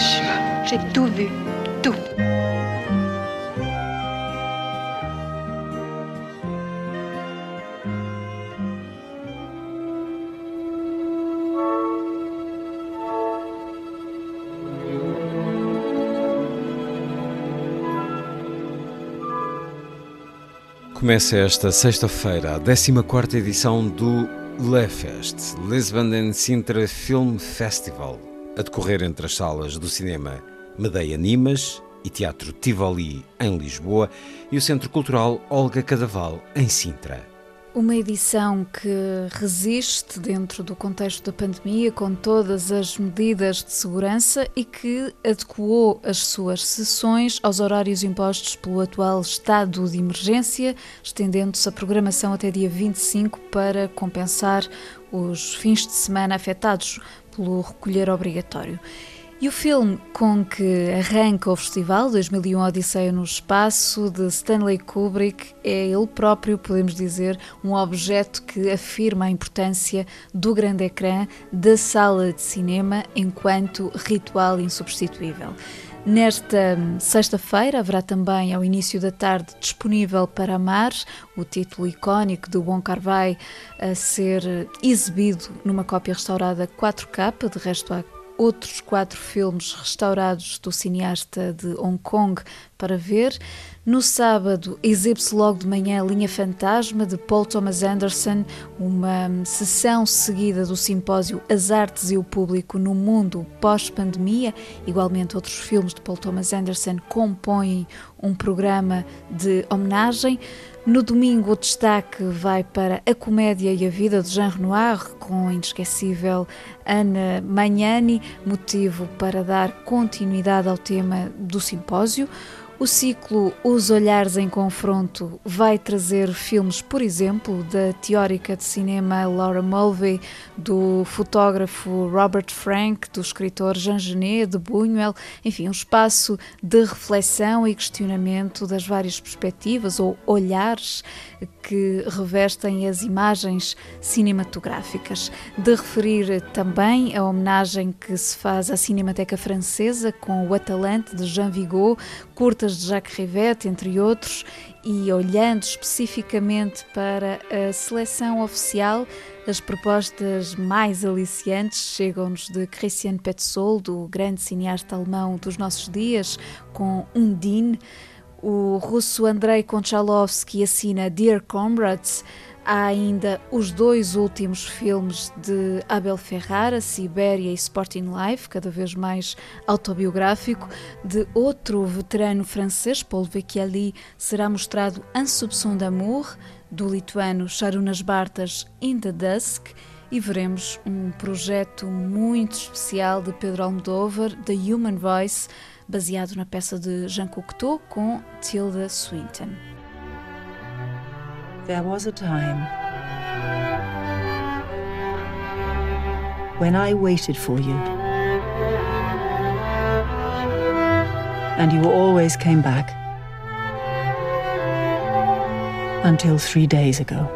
Hiroshima. J'ai tout vu. Tout. Começa esta sexta-feira a 14ª edição do LEFest, Lisbon and Sintra Film Festival, a decorrer entre as salas do cinema Medeia Nimas e Teatro Tivoli, em Lisboa, e o Centro Cultural Olga Cadaval, em Sintra. Uma edição que resiste dentro do contexto da pandemia, com todas as medidas de segurança e que adequou as suas sessões aos horários impostos pelo atual estado de emergência, estendendo-se a programação até dia 25 para compensar os fins de semana afetados pelo recolher obrigatório. E o filme com que arranca o festival, 2001 Odisseia no Espaço, de Stanley Kubrick, é ele próprio, podemos dizer, um objeto que afirma a importância do grande ecrã, da sala de cinema, enquanto ritual insubstituível. Nesta sexta-feira haverá também, ao início da tarde, disponível para amar, o título icónico de Wong Kar-wai a ser exibido numa cópia restaurada 4K, de resto há outros quatro filmes restaurados do cineasta de Hong Kong para ver. No sábado, exibe-se logo de manhã Linha Fantasma, de Paul Thomas Anderson, uma sessão seguida do simpósio As Artes e o Público no Mundo pós-pandemia. Igualmente, outros filmes de Paul Thomas Anderson compõem um programa de homenagem. No domingo, o destaque vai para A Comédia e a Vida de Jean Renoir, com a inesquecível Ana Magnani, motivo para dar continuidade ao tema do simpósio. O ciclo Os Olhares em Confronto vai trazer filmes, por exemplo, da teórica de cinema Laura Mulvey, do fotógrafo Robert Frank, do escritor Jean Genet, de Buñuel, enfim, um espaço de reflexão e questionamento das várias perspectivas ou olhares que revestem as imagens cinematográficas. De referir também a homenagem que se faz à Cinemateca Francesa com o Atalante de Jean Vigo, curtas de Jacques Rivette, entre outros, e olhando especificamente para a seleção oficial, as propostas mais aliciantes chegam-nos de Christian Petzold, o grande cineasta alemão dos nossos dias, com Undine. O russo Andrei Konchalovsky assina Dear Comrades. Há ainda os dois últimos filmes de Abel Ferrara, Sibéria e Sporting Life, cada vez mais autobiográfico, de outro veterano francês, Paul Vecchiali, será mostrado Un soupçon d'amour, do lituano Sharunas Bartas, In the Dusk, e veremos um projeto muito especial de Pedro Almodóvar, The Human Voice, baseado na peça de Jean Cocteau com Tilda Swinton. There was a time when I waited for you. And you always came back. Until three days ago.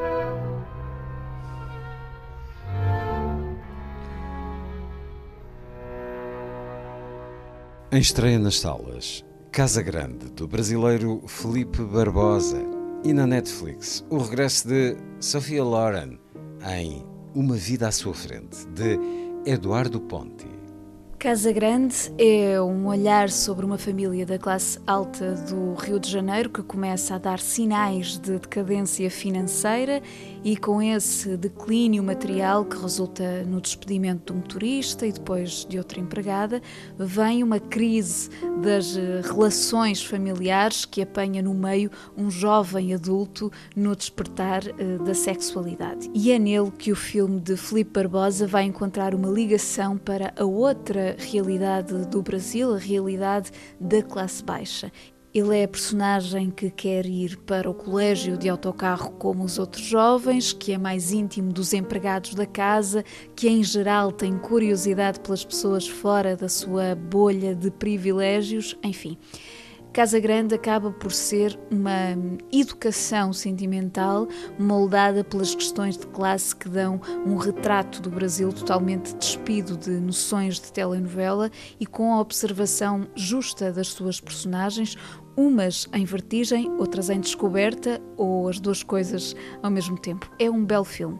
Em estreia nas salas, Casa Grande, do brasileiro Felipe Barbosa, e na Netflix, o regresso de Sofia Loren em Uma Vida à Sua Frente, de Eduardo Ponti. Casa Grande é um olhar sobre uma família da classe alta do Rio de Janeiro que começa a dar sinais de decadência financeira e com esse declínio material que resulta no despedimento do motorista e depois de outra empregada, vem uma crise das eh, relações familiares que apanha no meio um jovem adulto no despertar eh, da sexualidade. E é nele que o filme de Filipe Barbosa vai encontrar uma ligação para a outra realidade do Brasil, a realidade da classe baixa. Ele é a personagem que quer ir para o colégio de autocarro como os outros jovens, que é mais íntimo dos empregados da casa, que em geral tem curiosidade pelas pessoas fora da sua bolha de privilégios, enfim. Casa Grande acaba por ser uma educação sentimental moldada pelas questões de classe que dão um retrato do Brasil totalmente despido de noções de telenovela e com a observação justa das suas personagens, umas em vertigem, outras em descoberta, ou as duas coisas ao mesmo tempo. É um belo filme.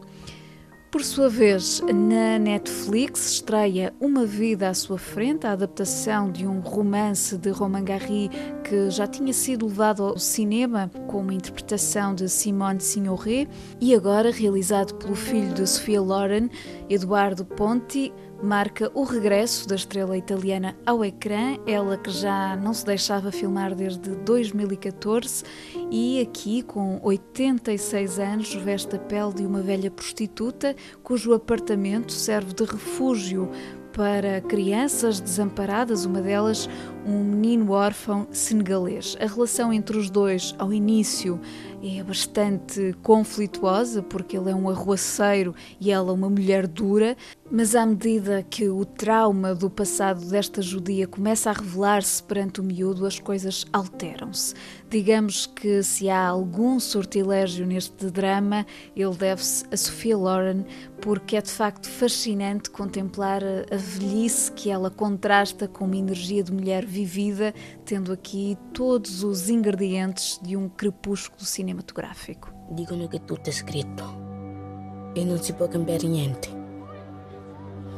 Por sua vez, na Netflix estreia Uma Vida à Sua Frente, a adaptação de um romance de Romain Gary que já tinha sido levado ao cinema com uma interpretação de Simone Signoret e agora realizado pelo filho de Sofia Loren, Eduardo Ponti, marca o regresso da estrela italiana ao ecrã, ela que já não se deixava filmar desde 2014 e aqui, com 86 anos, veste a pele de uma velha prostituta cujo apartamento serve de refúgio para crianças desamparadas, uma delas um menino órfão senegalês. A relação entre os dois, ao início, é bastante conflituosa, porque ele é um arruaceiro e ela uma mulher dura, mas à medida que o trauma do passado desta judia começa a revelar-se perante o miúdo, as coisas alteram-se. Digamos que se há algum sortilégio neste drama, ele deve-se a Sofia Loren, porque é de facto fascinante contemplar a velhice que ela contrasta com uma energia de mulher vivida, tendo aqui todos os ingredientes de um crepúsculo cinematográfico. Dicono che tutto è scritto e non si può cambiare niente.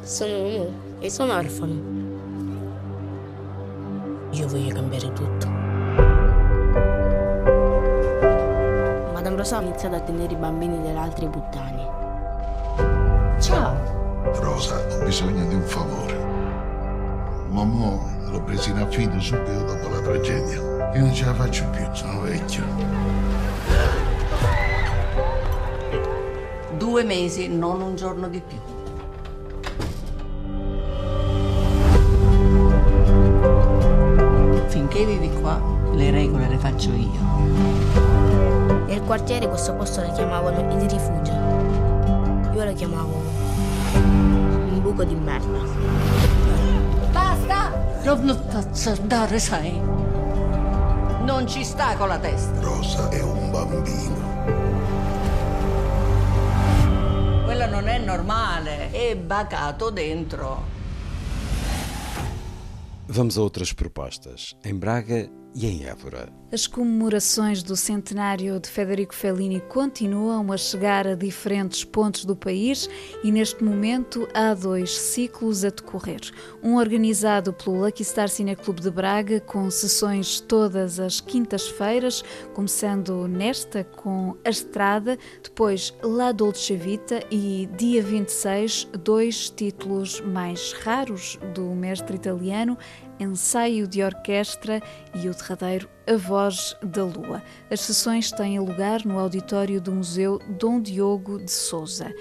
Sono e sono orfano. Io voglio cambiare tutto. Madame Rosa ha iniziato a tenere i bambini delle altre puttane. Ciao. Rosa, ho bisogno di un favore. Mamma l'ho presa in affido subito dopo la tragedia. Io non ce la faccio più, sono vecchio. Due mesi, non un giorno di più. Finché vivi qua, le regole le faccio io. Nel quartiere questo posto lo chiamavano il rifugio. Io lo chiamavo un buco di merda. Basta! Non t'azzardare, sai. Non ci sta con la testa. Rosa è un bambino. Quello non è normale, è bacato dentro. Vamos a outras propostas. Em Braga e em Évora. As comemorações do centenário de Federico Fellini continuam a chegar a diferentes pontos do país e neste momento há dois ciclos a decorrer. Um organizado pelo Lucky Star Cine Clube de Braga, com sessões todas as quintas-feiras, começando nesta com A Estrada, depois La Dolce Vita e dia 26, dois títulos mais raros do mestre italiano, Ensaio de Orquestra e o derradeiro A Voz da Lua. As sessões têm lugar no auditório do Museu Dom Diogo de Souza.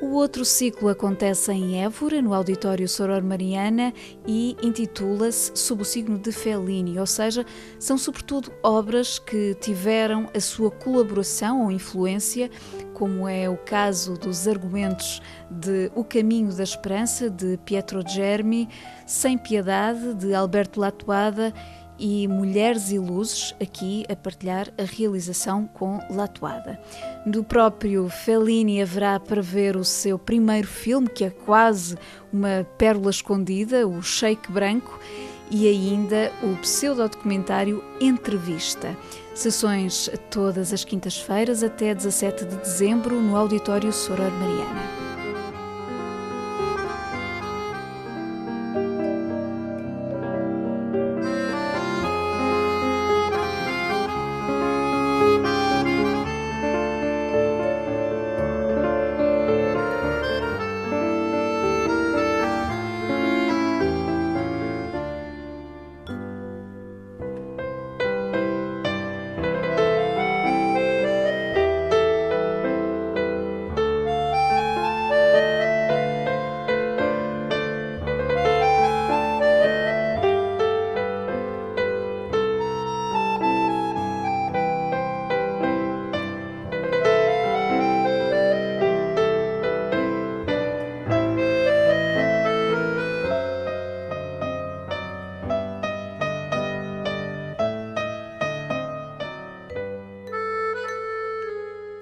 O outro ciclo acontece em Évora, no Auditório Soror Mariana, e intitula-se Sob o Signo de Fellini, ou seja, são sobretudo obras que tiveram a sua colaboração ou influência, como é o caso dos argumentos de O Caminho da Esperança, de Pietro Germi, Sem Piedade, de Alberto Latuada e Mulheres e Luzes, aqui a partilhar a realização com Latuada. Do próprio Fellini haverá para ver o seu primeiro filme, que é quase uma pérola escondida, o Shake Branco, e ainda o pseudodocumentário Entrevista. Sessões todas as quintas-feiras até 17 de dezembro no Auditório Soror Mariana.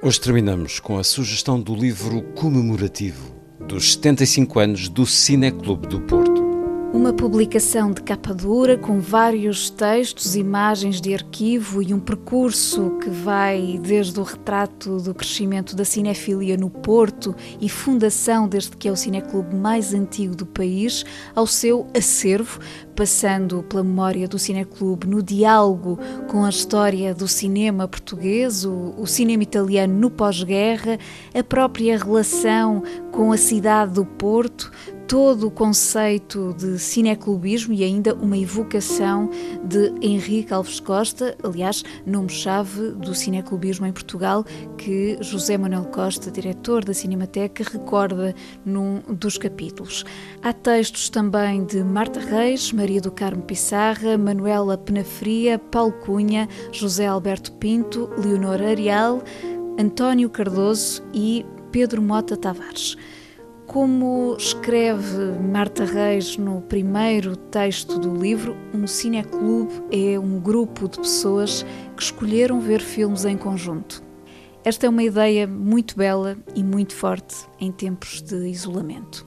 Hoje terminamos com a sugestão do livro comemorativo dos 75 anos do Cineclube do Porto. Uma publicação de capa dura com vários textos, imagens de arquivo e um percurso que vai desde o retrato do crescimento da cinefilia no Porto e fundação desde que é o cineclube mais antigo do país, ao seu acervo, passando pela memória do cineclube no diálogo com a história do cinema português, o, o cinema italiano no pós-guerra, a própria relação com a cidade do Porto, todo o conceito de cineclubismo e ainda uma evocação de Henrique Alves Costa, aliás, nome-chave do cineclubismo em Portugal, que José Manuel Costa, diretor da Cinemateca, recorda num dos capítulos. Há textos também de Marta Reis, Maria do Carmo Pissarra, Manuela Penafria, Paulo Cunha, José Alberto Pinto, Leonor Arial, António Cardoso e Pedro Mota Tavares. Como escreve Marta Reis no primeiro texto do livro, um cineclube é um grupo de pessoas que escolheram ver filmes em conjunto. Esta é uma ideia muito bela e muito forte em tempos de isolamento.